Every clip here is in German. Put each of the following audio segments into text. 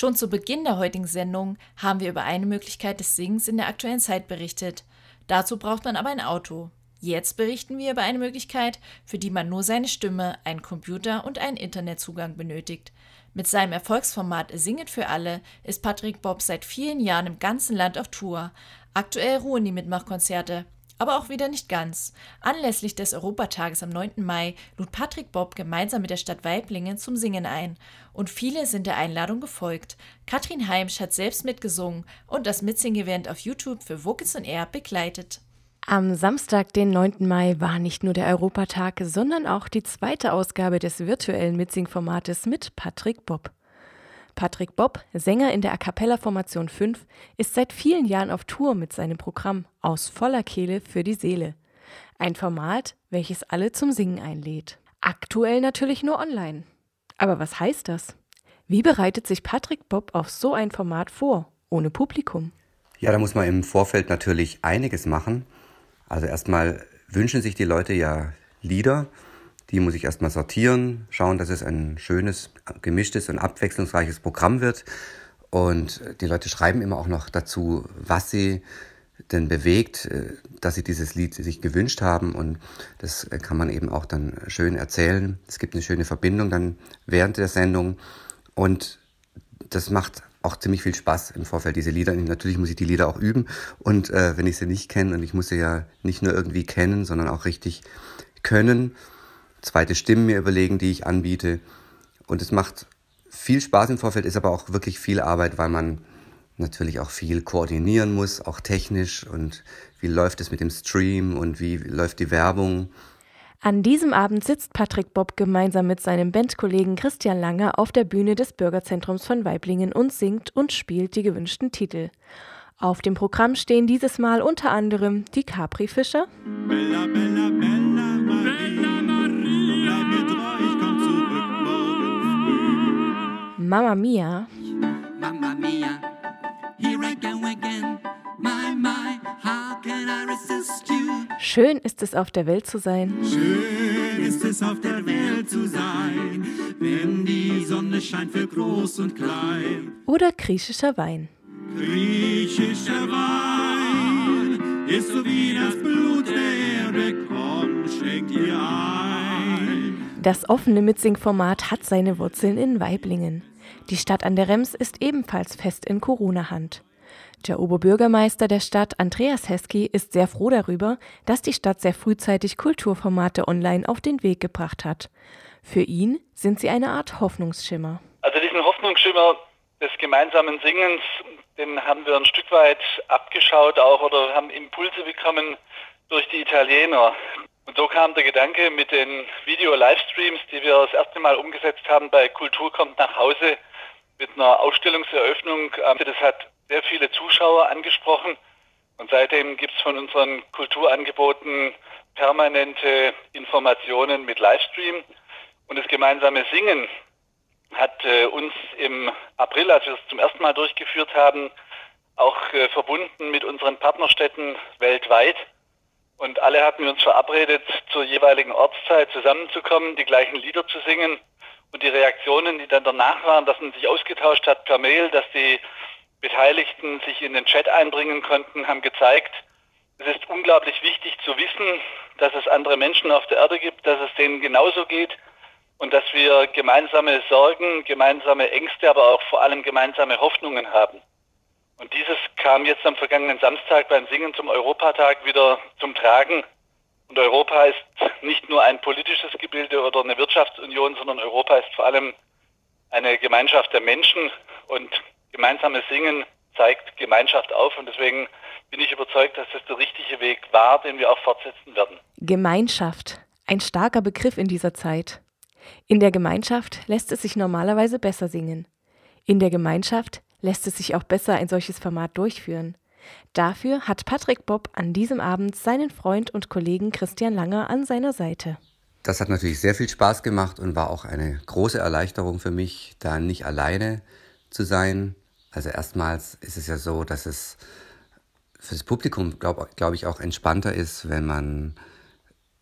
Schon zu Beginn der heutigen Sendung haben wir über eine Möglichkeit des Singens in der aktuellen Zeit berichtet. Dazu braucht man aber ein Auto. Jetzt berichten wir über eine Möglichkeit, für die man nur seine Stimme, einen Computer und einen Internetzugang benötigt. Mit seinem Erfolgsformat Singet für alle ist Patrick Bob seit vielen Jahren im ganzen Land auf Tour. Aktuell ruhen die Mitmachkonzerte aber auch wieder nicht ganz. Anlässlich des Europatages am 9. Mai lud Patrick Bob gemeinsam mit der Stadt Weiblingen zum Singen ein. Und viele sind der Einladung gefolgt. Katrin Heimsch hat selbst mitgesungen und das Mitsing-Event auf YouTube für Vocals on Air begleitet. Am Samstag, den 9. Mai, war nicht nur der Europatag, sondern auch die zweite Ausgabe des virtuellen Mitsing-Formates mit Patrick Bob. Patrick Bob, Sänger in der A cappella Formation 5, ist seit vielen Jahren auf Tour mit seinem Programm Aus voller Kehle für die Seele. Ein Format, welches alle zum Singen einlädt. Aktuell natürlich nur online. Aber was heißt das? Wie bereitet sich Patrick Bob auf so ein Format vor, ohne Publikum? Ja, da muss man im Vorfeld natürlich einiges machen. Also erstmal wünschen sich die Leute ja Lieder, die muss ich erstmal sortieren, schauen, dass es ein schönes, gemischtes und abwechslungsreiches Programm wird. Und die Leute schreiben immer auch noch dazu, was sie denn bewegt, äh, dass sie dieses Lied sich gewünscht haben. Und das kann man eben auch dann schön erzählen. Es gibt eine schöne Verbindung dann während der Sendung. Und das macht auch ziemlich viel Spaß im Vorfeld, diese Lieder. Und natürlich muss ich die Lieder auch üben. Und äh, wenn ich sie nicht kenne, und ich muss sie ja nicht nur irgendwie kennen, sondern auch richtig können, zweite Stimmen mir überlegen, die ich anbiete. Und es macht viel Spaß im Vorfeld, ist aber auch wirklich viel Arbeit, weil man natürlich auch viel koordinieren muss, auch technisch und wie läuft es mit dem Stream und wie läuft die Werbung. An diesem Abend sitzt Patrick Bob gemeinsam mit seinem Bandkollegen Christian Langer auf der Bühne des Bürgerzentrums von Weiblingen und singt und spielt die gewünschten Titel. Auf dem Programm stehen dieses Mal unter anderem die Capri-Fischer. Bella, Bella, Bella, Mamma Mia. Mamma Mia, here I go again. My, my, how can I resist you? Schön ist es auf der Welt zu sein. Schön ist es auf der Welt zu sein, wenn die Sonne scheint für groß und klein. Oder griechischer Wein. Griechischer Wein ist so wie das Blut schenk dir ein. Das offene Mitsing-Format hat seine Wurzeln in Weiblingen. Die Stadt an der Rems ist ebenfalls fest in Corona-Hand. Der Oberbürgermeister der Stadt, Andreas Hesky, ist sehr froh darüber, dass die Stadt sehr frühzeitig Kulturformate online auf den Weg gebracht hat. Für ihn sind sie eine Art Hoffnungsschimmer. Also diesen Hoffnungsschimmer des gemeinsamen Singens, den haben wir ein Stück weit abgeschaut auch oder haben Impulse bekommen durch die Italiener. Und so kam der Gedanke mit den Video-Livestreams, die wir das erste Mal umgesetzt haben bei Kultur kommt nach Hause, mit einer Ausstellungseröffnung. Ähm, das hat sehr viele Zuschauer angesprochen und seitdem gibt es von unseren Kulturangeboten permanente Informationen mit Livestream. Und das gemeinsame Singen hat äh, uns im April, als wir es zum ersten Mal durchgeführt haben, auch äh, verbunden mit unseren Partnerstädten weltweit. Und alle hatten wir uns verabredet, zur jeweiligen Ortszeit zusammenzukommen, die gleichen Lieder zu singen und die Reaktionen, die dann danach waren, dass man sich ausgetauscht hat per Mail, dass die Beteiligten sich in den Chat einbringen konnten, haben gezeigt, es ist unglaublich wichtig zu wissen, dass es andere Menschen auf der Erde gibt, dass es denen genauso geht und dass wir gemeinsame Sorgen, gemeinsame Ängste, aber auch vor allem gemeinsame Hoffnungen haben. Und dieses kam jetzt am vergangenen Samstag beim Singen zum Europatag wieder zum Tragen. Und Europa ist nicht nur ein politisches Gebilde oder eine Wirtschaftsunion, sondern Europa ist vor allem eine Gemeinschaft der Menschen und gemeinsames Singen zeigt Gemeinschaft auf und deswegen bin ich überzeugt, dass das der richtige Weg war, den wir auch fortsetzen werden. Gemeinschaft, ein starker Begriff in dieser Zeit. In der Gemeinschaft lässt es sich normalerweise besser singen. In der Gemeinschaft lässt es sich auch besser ein solches Format durchführen. Dafür hat Patrick Bob an diesem Abend seinen Freund und Kollegen Christian Langer an seiner Seite. Das hat natürlich sehr viel Spaß gemacht und war auch eine große Erleichterung für mich, da nicht alleine zu sein. Also erstmals ist es ja so, dass es für das Publikum, glaube glaub ich, auch entspannter ist, wenn man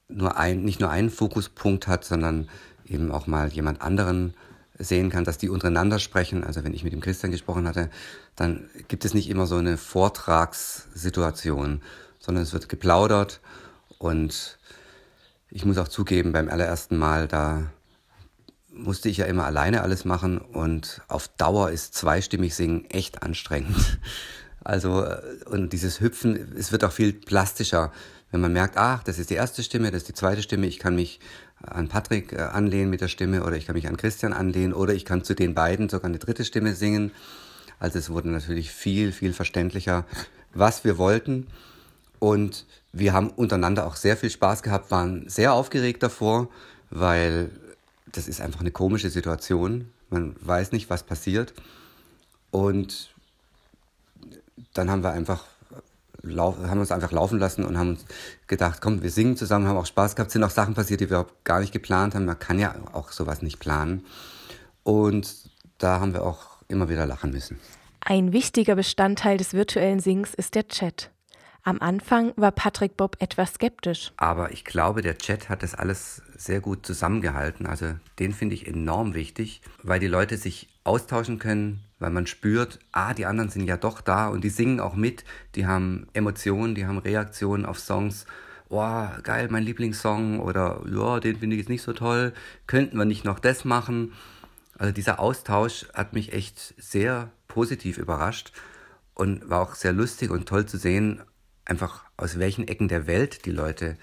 nur ein, nicht nur einen Fokuspunkt hat, sondern eben auch mal jemand anderen sehen kann, dass die untereinander sprechen. Also wenn ich mit dem Christian gesprochen hatte, dann gibt es nicht immer so eine Vortragssituation, sondern es wird geplaudert und ich muss auch zugeben, beim allerersten Mal, da musste ich ja immer alleine alles machen und auf Dauer ist zweistimmig singen echt anstrengend. Also, äh, und dieses Hüpfen, es wird auch viel plastischer, wenn man merkt, ach, das ist die erste Stimme, das ist die zweite Stimme, ich kann mich an Patrick äh, anlehnen mit der Stimme oder ich kann mich an Christian anlehnen oder ich kann zu den beiden sogar eine dritte Stimme singen. Also es wurde natürlich viel, viel verständlicher, was wir wollten. Und wir haben untereinander auch sehr viel Spaß gehabt, waren sehr aufgeregt davor, weil das ist einfach eine komische Situation. Man weiß nicht, was passiert. Und dann haben wir einfach haben uns einfach laufen lassen und haben uns gedacht, komm, wir singen zusammen, haben auch Spaß gehabt, sind auch Sachen passiert, die wir gar nicht geplant haben. Man kann ja auch sowas nicht planen. Und da haben wir auch immer wieder lachen müssen. Ein wichtiger Bestandteil des virtuellen Sings ist der Chat. Am Anfang war Patrick Bob etwas skeptisch. Aber ich glaube, der Chat hat das alles sehr gut zusammengehalten. Also den finde ich enorm wichtig, weil die Leute sich austauschen können, weil man spürt, ah, die anderen sind ja doch da und die singen auch mit, die haben Emotionen, die haben Reaktionen auf Songs. Oh, geil, mein Lieblingssong oder ja, den finde ich jetzt nicht so toll. Könnten wir nicht noch das machen? Also dieser Austausch hat mich echt sehr positiv überrascht und war auch sehr lustig und toll zu sehen, einfach aus welchen Ecken der Welt die Leute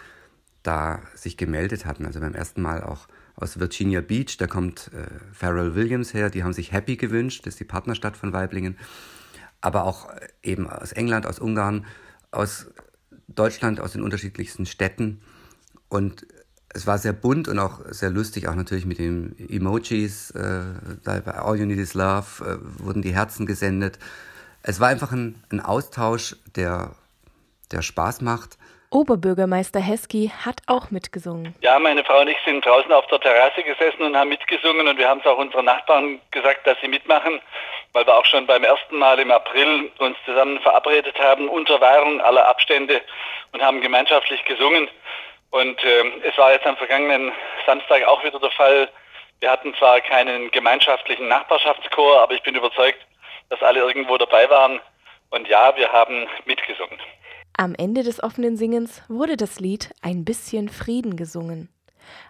da sich gemeldet hatten. Also beim ersten Mal auch aus Virginia Beach, da kommt äh, Pharrell Williams her, die haben sich Happy gewünscht, das ist die Partnerstadt von Weiblingen. Aber auch äh, eben aus England, aus Ungarn, aus Deutschland, aus den unterschiedlichsten Städten. Und es war sehr bunt und auch sehr lustig, auch natürlich mit den Emojis. Äh, bei All You Need Is Love äh, wurden die Herzen gesendet. Es war einfach ein, ein Austausch, der, der Spaß macht Oberbürgermeister Hesky hat auch mitgesungen. Ja, meine Frau und ich sind draußen auf der Terrasse gesessen und haben mitgesungen und wir haben es auch unseren Nachbarn gesagt, dass sie mitmachen, weil wir auch schon beim ersten Mal im April uns zusammen verabredet haben, unter Wahrung aller Abstände und haben gemeinschaftlich gesungen. Und äh, es war jetzt am vergangenen Samstag auch wieder der Fall. Wir hatten zwar keinen gemeinschaftlichen Nachbarschaftschor, aber ich bin überzeugt, dass alle irgendwo dabei waren. Und ja, wir haben mitgesungen. Am Ende des offenen Singens wurde das Lied Ein bisschen Frieden gesungen.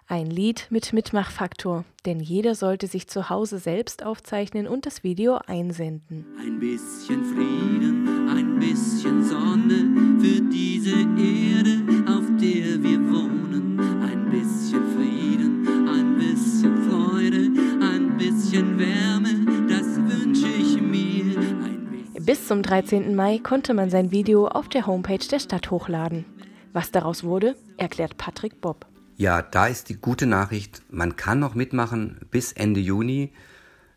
Ein Lied mit Mitmachfaktor, denn jeder sollte sich zu Hause selbst aufzeichnen und das Video einsenden. Ein bisschen Frieden, ein bisschen Sonne für diese Erde, auf der wir Bis zum 13. Mai konnte man sein Video auf der Homepage der Stadt hochladen. Was daraus wurde, erklärt Patrick Bob. Ja, da ist die gute Nachricht, man kann noch mitmachen bis Ende Juni.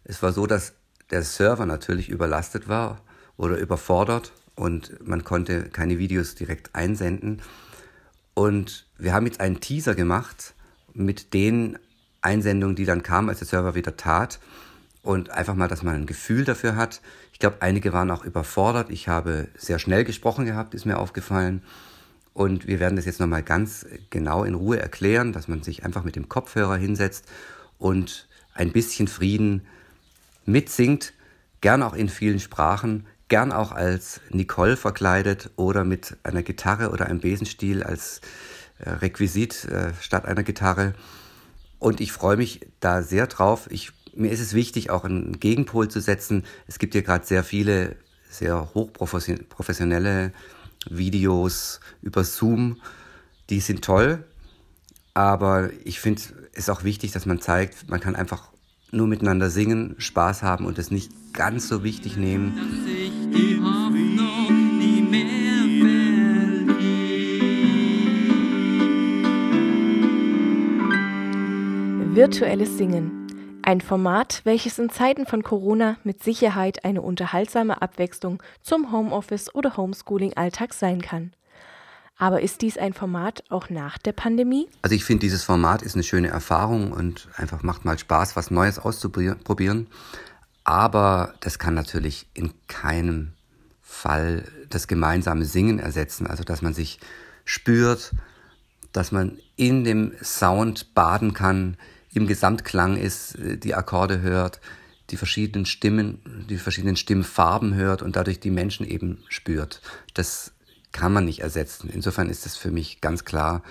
Es war so, dass der Server natürlich überlastet war oder überfordert und man konnte keine Videos direkt einsenden. Und wir haben jetzt einen Teaser gemacht mit den Einsendungen, die dann kamen, als der Server wieder tat und einfach mal, dass man ein Gefühl dafür hat. Ich glaube, einige waren auch überfordert. Ich habe sehr schnell gesprochen gehabt, ist mir aufgefallen. Und wir werden das jetzt nochmal ganz genau in Ruhe erklären, dass man sich einfach mit dem Kopfhörer hinsetzt und ein bisschen Frieden mitsingt, gern auch in vielen Sprachen, gern auch als Nicole verkleidet oder mit einer Gitarre oder einem Besenstiel als äh, Requisit äh, statt einer Gitarre. Und ich freue mich da sehr drauf. Ich mir ist es wichtig, auch einen Gegenpol zu setzen. Es gibt hier gerade sehr viele sehr hochprofessionelle Videos über Zoom. Die sind toll, aber ich finde es auch wichtig, dass man zeigt, man kann einfach nur miteinander singen, Spaß haben und es nicht ganz so wichtig nehmen. Virtuelles Singen. Ein Format, welches in Zeiten von Corona mit Sicherheit eine unterhaltsame Abwechslung zum Homeoffice oder Homeschooling-Alltag sein kann. Aber ist dies ein Format auch nach der Pandemie? Also ich finde, dieses Format ist eine schöne Erfahrung und einfach macht mal Spaß, was Neues auszuprobieren. Aber das kann natürlich in keinem Fall das gemeinsame Singen ersetzen. Also dass man sich spürt, dass man in dem Sound baden kann, im Gesamtklang ist, äh, die Akkorde hört, die verschiedenen Stimmen, die verschiedenen Stimmfarben hört und dadurch die Menschen eben spürt. Das kann man nicht ersetzen. Insofern ist das für mich ganz klar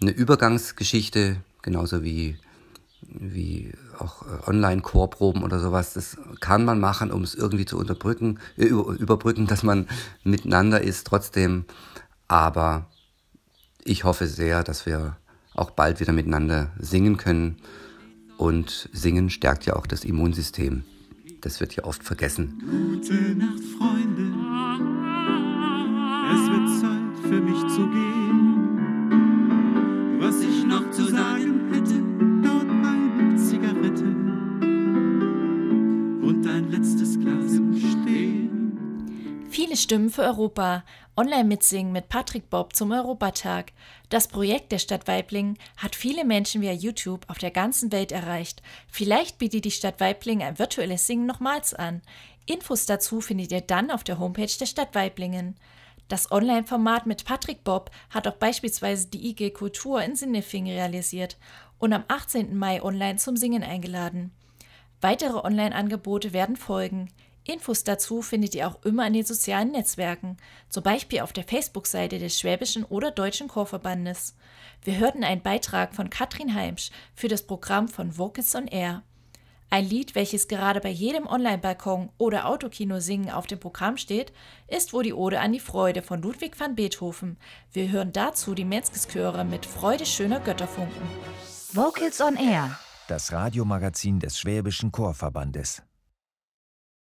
eine Übergangsgeschichte, genauso wie, wie auch äh, Online-Chorproben oder sowas. Das kann man machen, um es irgendwie zu unterbrücken, äh, überbrücken, dass man miteinander ist trotzdem. Aber ich hoffe sehr, dass wir auch bald wieder miteinander singen können. Und singen stärkt ja auch das Immunsystem. Das wird ja oft vergessen. Gute Nacht, Stimmen für Europa. Online mitsingen mit Patrick Bob zum Europatag. Das Projekt der Stadt Weibling hat viele Menschen via YouTube auf der ganzen Welt erreicht. Vielleicht bietet die Stadt Weibling ein virtuelles Singen nochmals an. Infos dazu findet ihr dann auf der Homepage der Stadt Weiblingen. Das Online-Format mit Patrick Bob hat auch beispielsweise die IG Kultur in Sinnefing realisiert und am 18. Mai online zum Singen eingeladen. Weitere Online-Angebote werden folgen. Infos dazu findet ihr auch immer in den sozialen Netzwerken, zum Beispiel auf der Facebook-Seite des Schwäbischen oder Deutschen Chorverbandes. Wir hörten einen Beitrag von Katrin Heimsch für das Programm von Vocals on Air. Ein Lied, welches gerade bei jedem Online-Balkon oder Autokino singen auf dem Programm steht, ist Wo die Ode an die Freude von Ludwig van Beethoven. Wir hören dazu die Metzgeschöre mit Freude schöner Götterfunken. Vocals on Air. Das Radiomagazin des Schwäbischen Chorverbandes.